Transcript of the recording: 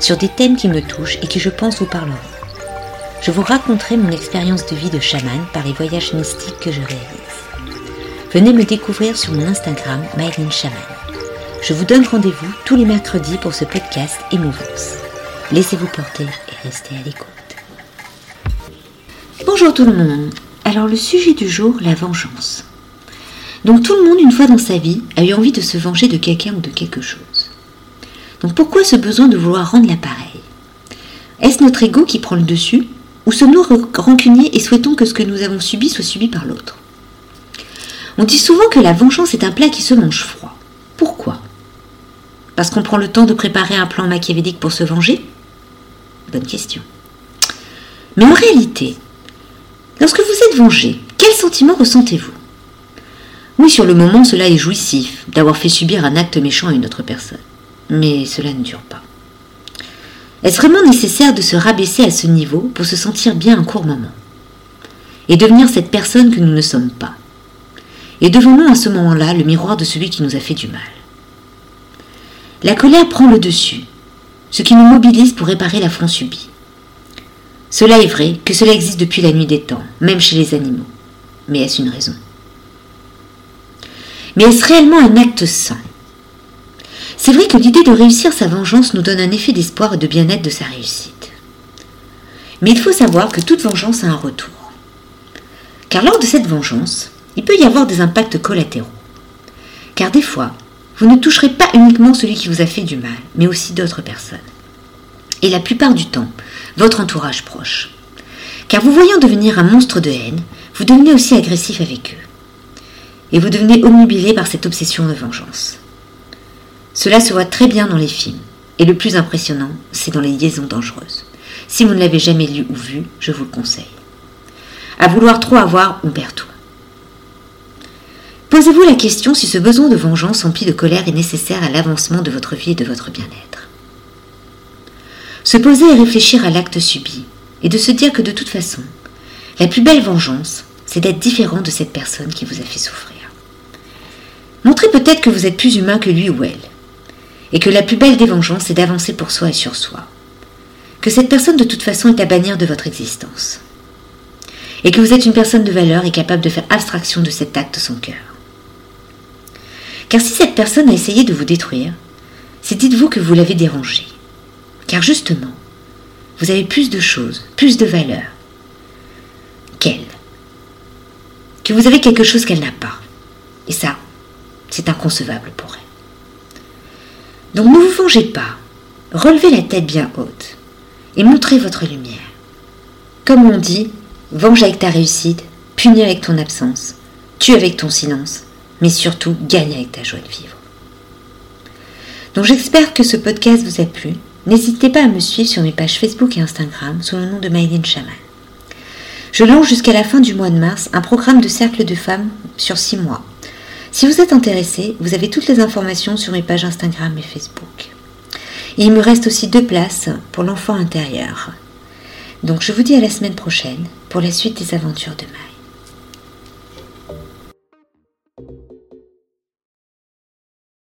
sur des thèmes qui me touchent et qui je pense vous parleront. Je vous raconterai mon expérience de vie de chaman par les voyages mystiques que je réalise. Venez me découvrir sur mon Instagram Myline Shaman. Je vous donne rendez-vous tous les mercredis pour ce podcast Émouvance. Laissez-vous porter et restez à l'écoute. Bonjour tout le monde. Alors le sujet du jour, la vengeance. Donc tout le monde, une fois dans sa vie, a eu envie de se venger de quelqu'un ou de quelque chose. Donc pourquoi ce besoin de vouloir rendre l'appareil? Est-ce notre ego qui prend le dessus? Ou sommes-nous rancuniers et souhaitons que ce que nous avons subi soit subi par l'autre? On dit souvent que la vengeance est un plat qui se mange froid. Pourquoi? Parce qu'on prend le temps de préparer un plan machiavélique pour se venger? Bonne question. Mais en réalité, lorsque vous êtes vengé, quel sentiment ressentez-vous? Oui, sur le moment, cela est jouissif d'avoir fait subir un acte méchant à une autre personne mais cela ne dure pas. Est-ce vraiment nécessaire de se rabaisser à ce niveau pour se sentir bien un court moment Et devenir cette personne que nous ne sommes pas Et devons-nous à ce moment-là le miroir de celui qui nous a fait du mal? La colère prend le dessus, ce qui nous mobilise pour réparer l'affront subi. Cela est vrai que cela existe depuis la nuit des temps, même chez les animaux. Mais est-ce une raison? Mais est-ce réellement un acte sain? C'est vrai que l'idée de réussir sa vengeance nous donne un effet d'espoir et de bien-être de sa réussite. Mais il faut savoir que toute vengeance a un retour. Car lors de cette vengeance, il peut y avoir des impacts collatéraux. Car des fois, vous ne toucherez pas uniquement celui qui vous a fait du mal, mais aussi d'autres personnes. Et la plupart du temps, votre entourage proche. Car vous voyant devenir un monstre de haine, vous devenez aussi agressif avec eux. Et vous devenez omnubilé par cette obsession de vengeance. Cela se voit très bien dans les films. Et le plus impressionnant, c'est dans les liaisons dangereuses. Si vous ne l'avez jamais lu ou vu, je vous le conseille. À vouloir trop avoir, on perd tout. Posez-vous la question si ce besoin de vengeance empli de colère est nécessaire à l'avancement de votre vie et de votre bien-être. Se poser et réfléchir à l'acte subi, et de se dire que de toute façon, la plus belle vengeance, c'est d'être différent de cette personne qui vous a fait souffrir. Montrez peut-être que vous êtes plus humain que lui ou elle, et que la plus belle des vengeances est d'avancer pour soi et sur soi. Que cette personne de toute façon est à bannir de votre existence. Et que vous êtes une personne de valeur et capable de faire abstraction de cet acte sans cœur. Car si cette personne a essayé de vous détruire, c'est dites-vous que vous l'avez dérangée. Car justement, vous avez plus de choses, plus de valeur qu'elle. Que vous avez quelque chose qu'elle n'a pas. Et ça, c'est inconcevable pour elle. Donc ne vous vengez pas. Relevez la tête bien haute et montrez votre lumière. Comme on dit, venge avec ta réussite, punis avec ton absence, tue avec ton silence, mais surtout gagne avec ta joie de vivre. Donc j'espère que ce podcast vous a plu. N'hésitez pas à me suivre sur mes pages Facebook et Instagram sous le nom de Mylene Chaman. Je lance jusqu'à la fin du mois de mars un programme de cercle de femmes sur six mois si vous êtes intéressé, vous avez toutes les informations sur mes pages Instagram et Facebook. Il me reste aussi deux places pour l'enfant intérieur. Donc je vous dis à la semaine prochaine pour la suite des aventures de Maï.